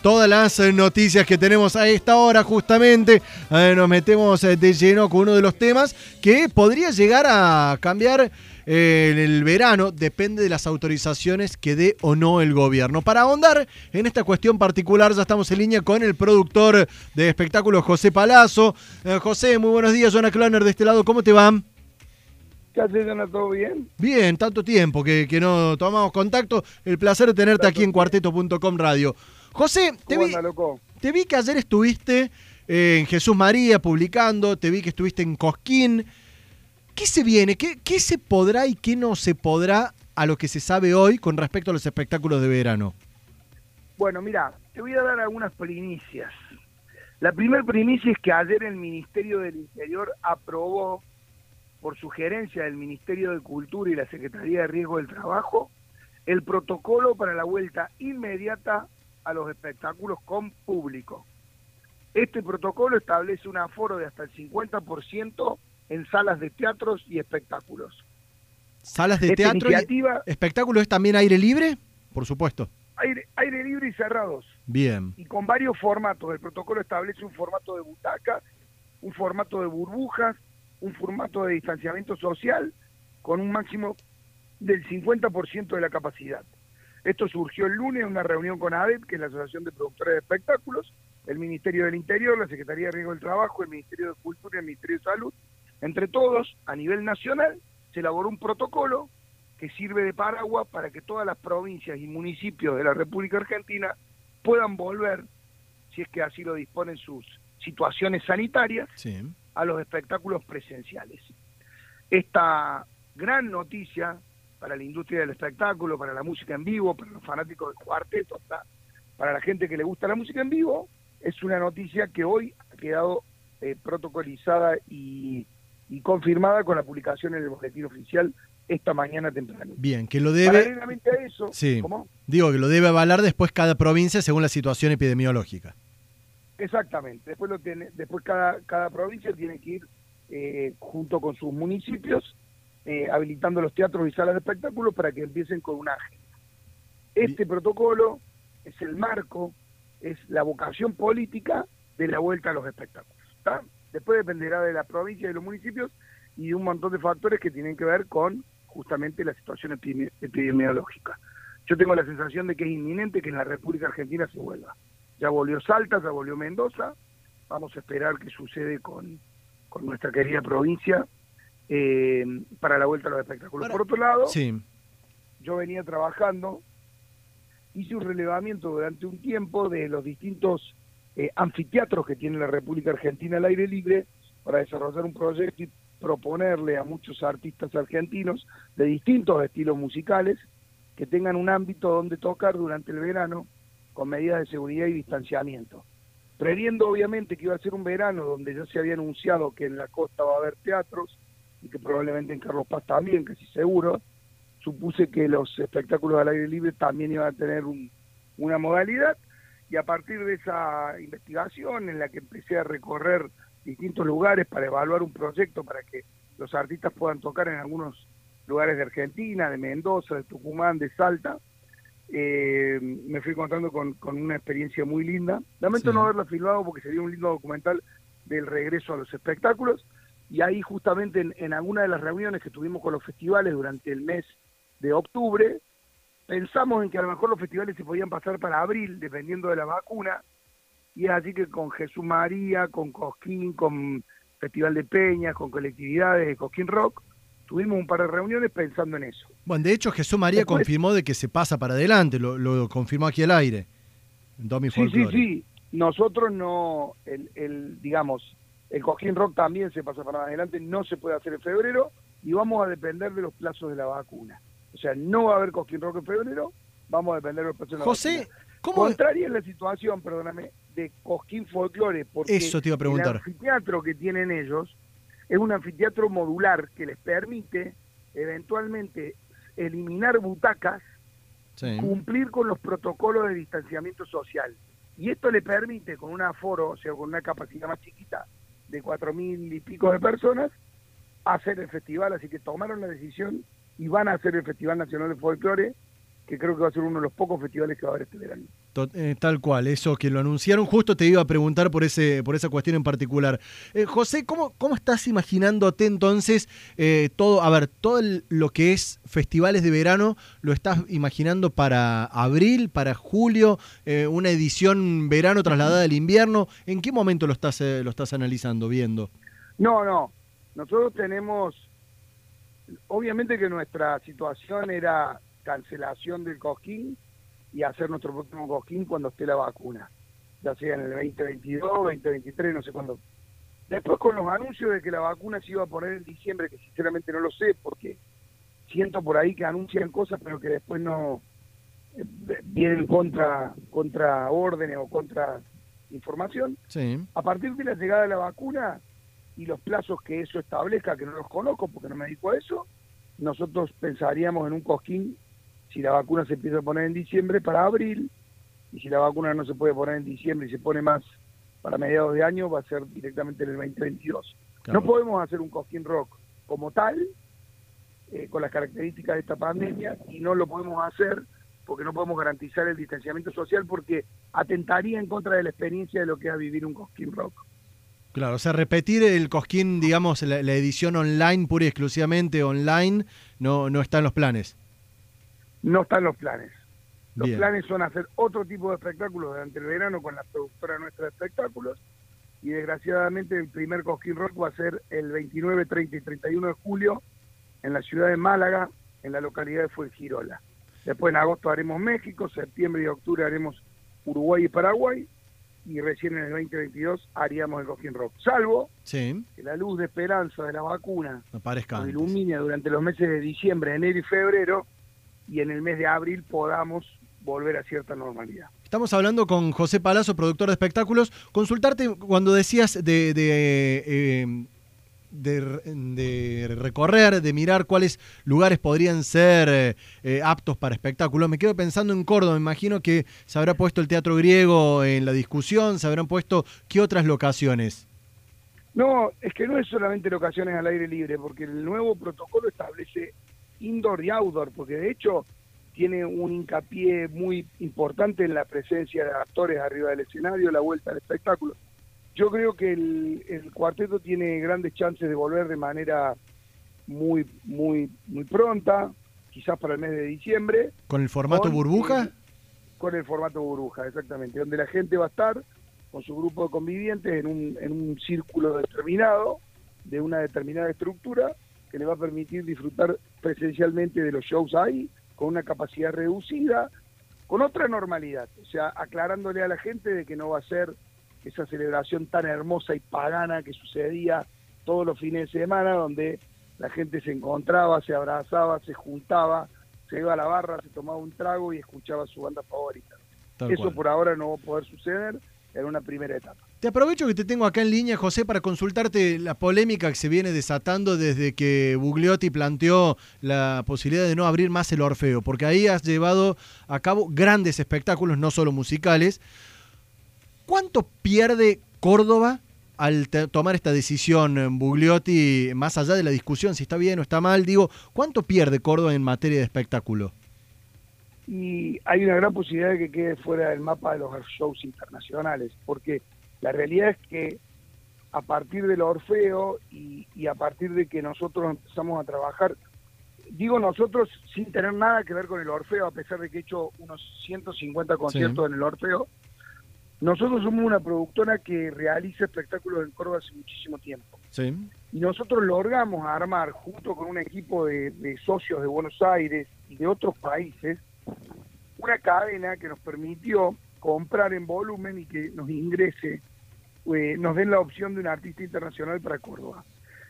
Todas las eh, noticias que tenemos a esta hora justamente eh, nos metemos eh, de lleno con uno de los temas que podría llegar a cambiar en el verano, depende de las autorizaciones que dé o no el gobierno. Para ahondar en esta cuestión particular ya estamos en línea con el productor de espectáculos José Palazzo. José, muy buenos días, Jonah Kloner de este lado, ¿cómo te va? ¿Qué haces, ¿Todo bien? Bien, tanto tiempo que, que no tomamos contacto. El placer de tenerte aquí en cuarteto.com radio. José, te vi, te vi que ayer estuviste eh, en Jesús María publicando, te vi que estuviste en Cosquín. ¿Qué se viene? ¿Qué, ¿Qué se podrá y qué no se podrá a lo que se sabe hoy con respecto a los espectáculos de verano? Bueno, mira, te voy a dar algunas primicias. La primera primicia es que ayer el Ministerio del Interior aprobó, por sugerencia del Ministerio de Cultura y la Secretaría de Riesgo del Trabajo, el protocolo para la vuelta inmediata a los espectáculos con público. Este protocolo establece un aforo de hasta el 50% en salas de teatros y espectáculos. ¿Salas de teatro y espectáculos es también aire libre? Por supuesto. Aire, aire libre y cerrados. Bien. Y con varios formatos. El protocolo establece un formato de butaca, un formato de burbujas, un formato de distanciamiento social con un máximo del 50% de la capacidad. Esto surgió el lunes en una reunión con ADEP, que es la Asociación de Productores de Espectáculos, el Ministerio del Interior, la Secretaría de Riesgo del Trabajo, el Ministerio de Cultura y el Ministerio de Salud. Entre todos, a nivel nacional, se elaboró un protocolo que sirve de paraguas para que todas las provincias y municipios de la República Argentina puedan volver, si es que así lo disponen sus situaciones sanitarias, a los espectáculos presenciales. Esta gran noticia para la industria del espectáculo, para la música en vivo, para los fanáticos del cuarteto, para la gente que le gusta la música en vivo, es una noticia que hoy ha quedado eh, protocolizada y, confirmada con la publicación en el boletín oficial esta mañana temprano. Bien, que lo debe... Paralelamente a eso, sí, digo que lo debe avalar después cada provincia según la situación epidemiológica. Exactamente, después, lo tiene, después cada, cada provincia tiene que ir eh, junto con sus municipios eh, habilitando los teatros y salas de espectáculos para que empiecen con una agenda. Este protocolo es el marco, es la vocación política de la vuelta a los espectáculos. Después dependerá de la provincia y de los municipios y de un montón de factores que tienen que ver con justamente la situación epidemiológica. Yo tengo la sensación de que es inminente que en la República Argentina se vuelva. Ya volvió Salta, ya volvió Mendoza, vamos a esperar qué sucede con, con nuestra querida provincia eh, para la vuelta a los espectáculos. Por otro lado, yo venía trabajando, hice un relevamiento durante un tiempo de los distintos eh, anfiteatros que tiene la República Argentina al aire libre para desarrollar un proyecto y proponerle a muchos artistas argentinos de distintos estilos musicales que tengan un ámbito donde tocar durante el verano con medidas de seguridad y distanciamiento. Previendo obviamente que iba a ser un verano donde ya se había anunciado que en la costa va a haber teatros, y que probablemente en Carlos Paz también, casi seguro, supuse que los espectáculos al aire libre también iban a tener una modalidad y a partir de esa investigación en la que empecé a recorrer distintos lugares para evaluar un proyecto para que los artistas puedan tocar en algunos lugares de Argentina, de Mendoza, de Tucumán, de Salta, eh, me fui encontrando con, una experiencia muy linda. Lamento no haberla filmado porque sería un lindo documental del regreso a los espectáculos, y ahí justamente en, en alguna de las reuniones que tuvimos con los festivales durante el mes de octubre, pensamos en que a lo mejor los festivales se podían pasar para abril, dependiendo de la vacuna, y es así que con Jesús María, con Cosquín, con Festival de Peñas, con colectividades de Cosquín Rock, tuvimos un par de reuniones pensando en eso. Bueno, de hecho Jesús María confirmó de que se pasa para adelante, lo, confirmó aquí al aire. En sí, sí, sí. Nosotros no, el, el digamos, el Cojín Rock también se pasa para adelante, no se puede hacer en febrero y vamos a depender de los plazos de la vacuna. O sea, no va a haber Cojín Rock en febrero, vamos a depender de los plazos de la José, vacuna. ¿cómo? Contraria es la situación, perdóname, de Cosquín Folklore, porque Eso te iba a preguntar. el anfiteatro que tienen ellos es un anfiteatro modular que les permite eventualmente eliminar butacas, cumplir con los protocolos de distanciamiento social. Y esto le permite, con un aforo, o sea, con una capacidad más chiquita, de cuatro mil y pico de personas hacer el festival, así que tomaron la decisión y van a hacer el Festival Nacional de Folclore, que creo que va a ser uno de los pocos festivales que va a haber este verano. Eh, tal cual, eso que lo anunciaron, justo te iba a preguntar por ese por esa cuestión en particular. Eh, José, ¿cómo, ¿cómo estás imaginándote entonces eh, todo, a ver, todo lo que es festivales de verano, lo estás imaginando para abril, para julio, una edición verano trasladada al invierno? ¿En qué momento lo estás, lo estás analizando, viendo? No, no, nosotros tenemos, obviamente que nuestra situación era cancelación del Cosquín y hacer nuestro próximo Cosquín cuando esté la vacuna, ya sea en el 2022, 2023, no sé cuándo. Después con los anuncios de que la vacuna se iba a poner en diciembre, que sinceramente no lo sé, porque siento por ahí que anuncian cosas, pero que después no eh, vienen contra, contra órdenes o contra información. Sí. A partir de la llegada de la vacuna y los plazos que eso establezca, que no los conozco porque no me dedico a eso, nosotros pensaríamos en un cosquín si la vacuna se empieza a poner en diciembre para abril, y si la vacuna no se puede poner en diciembre y se pone más para mediados de año, va a ser directamente en el 2022. No podemos hacer un Cosquín Rock como tal, eh, con las características de esta pandemia, y no lo podemos hacer porque no podemos garantizar el distanciamiento social porque atentaría en contra de la experiencia de lo que es vivir un Cosquín Rock. Claro, o sea, repetir el Cosquín, digamos, la, la, edición online, pura y exclusivamente online, no, no está en los planes. No están los planes. Los planes son hacer otro tipo de espectáculos durante el verano con la productora nuestra de espectáculos y desgraciadamente el primer Cosquín Rock va a ser el 29, 30 y 31 de julio en la ciudad de Málaga, en la localidad de Fuengirola. Después en agosto haremos México, septiembre y octubre haremos Uruguay y Paraguay y recién en el 2022 haríamos el Cosquín Rock. Salvo que la luz de esperanza de la vacuna nos ilumine durante los meses de diciembre, enero y febrero y en el mes de abril podamos volver a cierta normalidad. Estamos hablando con José Palazzo, productor de espectáculos. Consultarte cuando decías de, de, eh, de, recorrer, de mirar cuáles lugares podrían ser eh, aptos para espectáculos. Me quedo pensando en Córdoba. Me imagino que se habrá puesto el teatro griego en la discusión, se habrán puesto qué otras locaciones. No, es que no es solamente locaciones al aire libre, porque el nuevo protocolo establece indoor y outdoor, porque de hecho tiene un hincapié muy importante en la presencia de actores arriba del escenario, la vuelta al espectáculo. Yo creo que el, cuarteto tiene grandes chances de volver de manera muy, muy, muy pronta, quizás para el mes de diciembre. ¿Con el formato burbuja? con el formato burbuja, exactamente, donde la gente va a estar con su grupo de convivientes en un, en un círculo determinado, de una determinada estructura, que le va a permitir disfrutar presencialmente de los shows ahí, con una capacidad reducida, con otra normalidad, o sea, aclarándole a la gente de que no va a ser esa celebración tan hermosa y pagana que sucedía todos los fines de semana, donde la gente se encontraba, se abrazaba, se juntaba, se iba a la barra, se tomaba un trago y escuchaba su banda favorita. Eso por ahora no va a poder suceder en una primera etapa. Te aprovecho que te tengo acá en línea, José, para consultarte la polémica que se viene desatando desde que Bugliotti planteó la posibilidad de no abrir más el Orfeo, porque ahí has llevado a cabo grandes espectáculos, no solo musicales. ¿Cuánto pierde Córdoba al tomar esta decisión Bugliotti, más allá de la discusión si está bien o está mal? Digo, ¿cuánto pierde Córdoba en materia de espectáculo? Y hay una gran posibilidad de que quede fuera del mapa de los shows internacionales, porque la realidad es que a partir del Orfeo y, a partir de que nosotros empezamos a trabajar, digo nosotros sin tener nada que ver con el Orfeo, a pesar de que he hecho unos 150 conciertos en el Orfeo, nosotros somos una productora que realiza espectáculos en Córdoba hace muchísimo tiempo. Y nosotros logramos armar, junto con un equipo de, de socios de Buenos Aires y de otros países, una cadena que nos permitió comprar en volumen y que nos ingrese eh, nos den la opción de un artista internacional para Córdoba.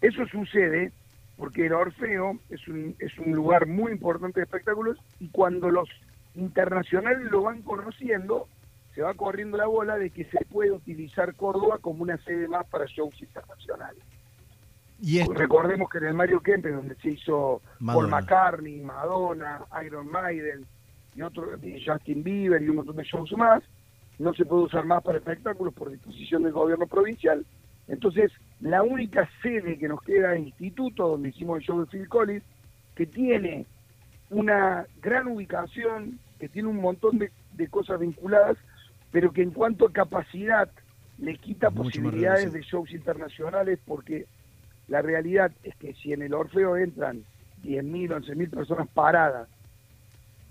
Eso sucede porque el Orfeo es un, es un lugar muy importante de espectáculos y cuando los internacionales lo van conociendo, se va corriendo la bola de que se puede utilizar Córdoba como una sede más para shows internacionales. ¿Y Recordemos que en el Mario Kempes, donde se hizo Paul McCartney, Madonna, Iron Maiden, y otro, Justin Bieber y un montón de shows más, no se puede usar más para espectáculos por disposición del gobierno provincial. Entonces, la única sede que nos queda es instituto donde hicimos el show de Phil Collins, que tiene una gran ubicación, que tiene un montón de, de cosas vinculadas, pero que en cuanto a capacidad le quita posibilidades de shows internacionales porque la realidad es que si en el Orfeo entran 10.000, 11.000 personas paradas,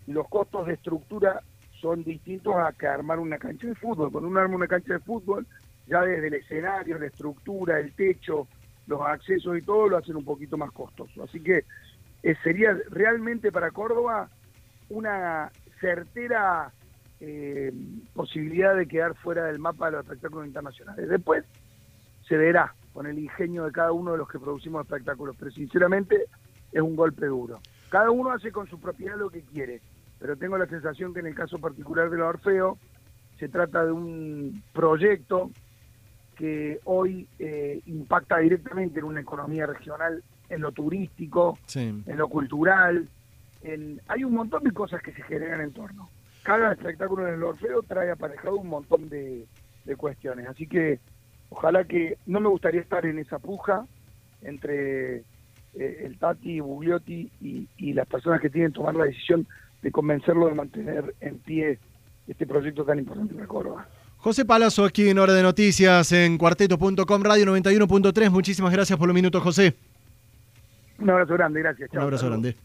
los costos de estructura son distintos a que armar una cancha de fútbol. Cuando uno arma una cancha de fútbol, ya desde el escenario, la estructura, el techo, los accesos y todo lo hacen un poquito más costoso. Así que eh, sería realmente para Córdoba una certera eh, posibilidad de quedar fuera del mapa de los espectáculos internacionales. Después se verá con el ingenio de cada uno de los que producimos espectáculos, pero sinceramente es un golpe duro. Cada uno hace con su propiedad lo que quiere, pero tengo la sensación que en el caso particular de la Orfeo se trata de un proyecto que hoy eh, impacta directamente en una economía regional, en lo turístico, en lo cultural, en, hay un montón de cosas que se generan en torno cada espectáculo en el Orfeo trae aparejado un montón de, cuestiones. Así que ojalá que no me gustaría estar en esa puja entre eh, el Tati, Bugliotti y, y las personas que tienen que tomar la decisión de convencerlo de mantener en pie este proyecto tan importante para Córdoba. José Palazzo aquí en Hora de Noticias en cuarteto.com, radio 91.3. Muchísimas gracias por los minutos, José. Un abrazo grande, gracias. Un abrazo grande.